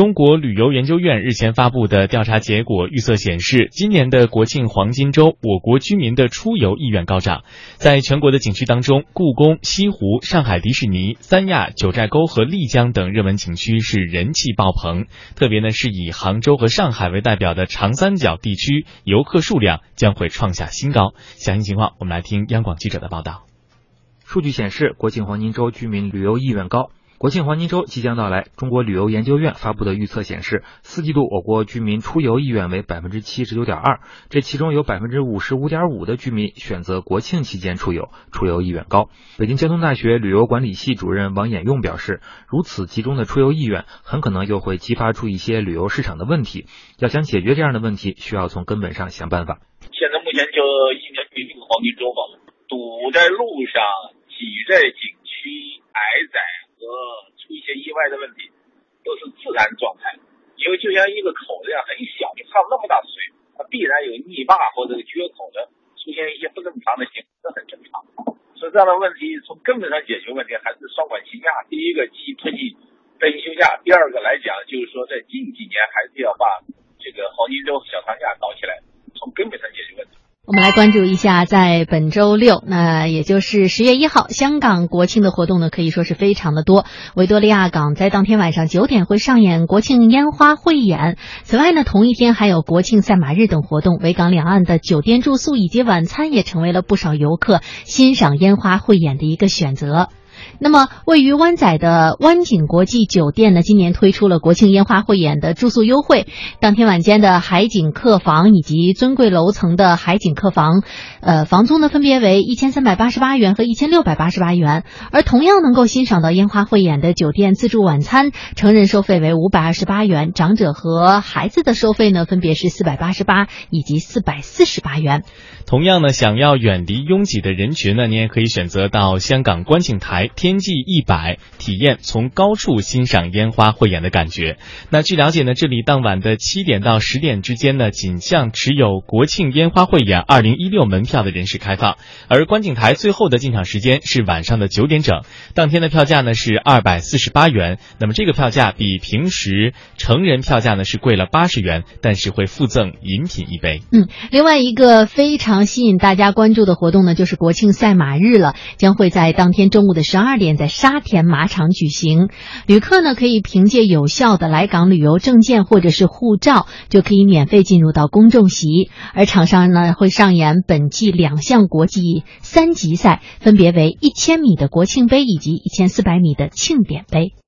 中国旅游研究院日前发布的调查结果预测显示，今年的国庆黄金周，我国居民的出游意愿高涨。在全国的景区当中，故宫、西湖、上海迪士尼、三亚、九寨沟和丽江等热门景区是人气爆棚。特别呢，是以杭州和上海为代表的长三角地区，游客数量将会创下新高。详细情况，我们来听央广记者的报道。数据显示，国庆黄金周居民旅游意愿高。国庆黄金周即将到来，中国旅游研究院发布的预测显示，四季度我国居民出游意愿为百分之七十九点二，这其中有百分之五十五点五的居民选择国庆期间出游，出游意愿高。北京交通大学旅游管理系主任王衍用表示，如此集中的出游意愿，很可能又会激发出一些旅游市场的问题。要想解决这样的问题，需要从根本上想办法。现在目前就一年一个黄金周嘛，堵在路上，挤在景区，挨宰。和出一些意外的问题，都是自然状态。因为就像一个口子一样，很小，你放那么大水，它必然有泥坝或者缺口的出现一些不正常的形，这很正常。所以这样的问题从根本上解决问题，还是双管齐下。第一个，既推进飞休假；第二个来讲，就是说在近几年还是要把这个黄金周小长假搞起来，从根本上解决问题。我们来关注一下，在本周六，那也就是十月一号，香港国庆的活动呢，可以说是非常的多。维多利亚港在当天晚上九点会上演国庆烟花汇演。此外呢，同一天还有国庆赛马日等活动。维港两岸的酒店住宿以及晚餐也成为了不少游客欣赏烟花汇演的一个选择。那么，位于湾仔的湾景国际酒店呢，今年推出了国庆烟花汇演的住宿优惠。当天晚间的海景客房以及尊贵楼层的海景客房，呃，房租呢分别为一千三百八十八元和一千六百八十八元。而同样能够欣赏到烟花汇演的酒店自助晚餐，成人收费为五百二十八元，长者和孩子的收费呢分别是四百八十八以及四百四十八元。同样呢，想要远离拥挤的人群呢，你也可以选择到香港观景台。天际一百，体验从高处欣赏烟花汇演的感觉。那据了解呢，这里当晚的七点到十点之间呢，仅向持有国庆烟花汇演二零一六门票的人士开放。而观景台最后的进场时间是晚上的九点整。当天的票价呢是二百四十八元。那么这个票价比平时成人票价呢是贵了八十元，但是会附赠饮品一杯。嗯，另外一个非常吸引大家关注的活动呢，就是国庆赛马日了，将会在当天中午的十二点在沙田马场举行，旅客呢可以凭借有效的来港旅游证件或者是护照，就可以免费进入到公众席。而场上呢会上演本季两项国际三级赛，分别为一千米的国庆杯以及一千四百米的庆典杯。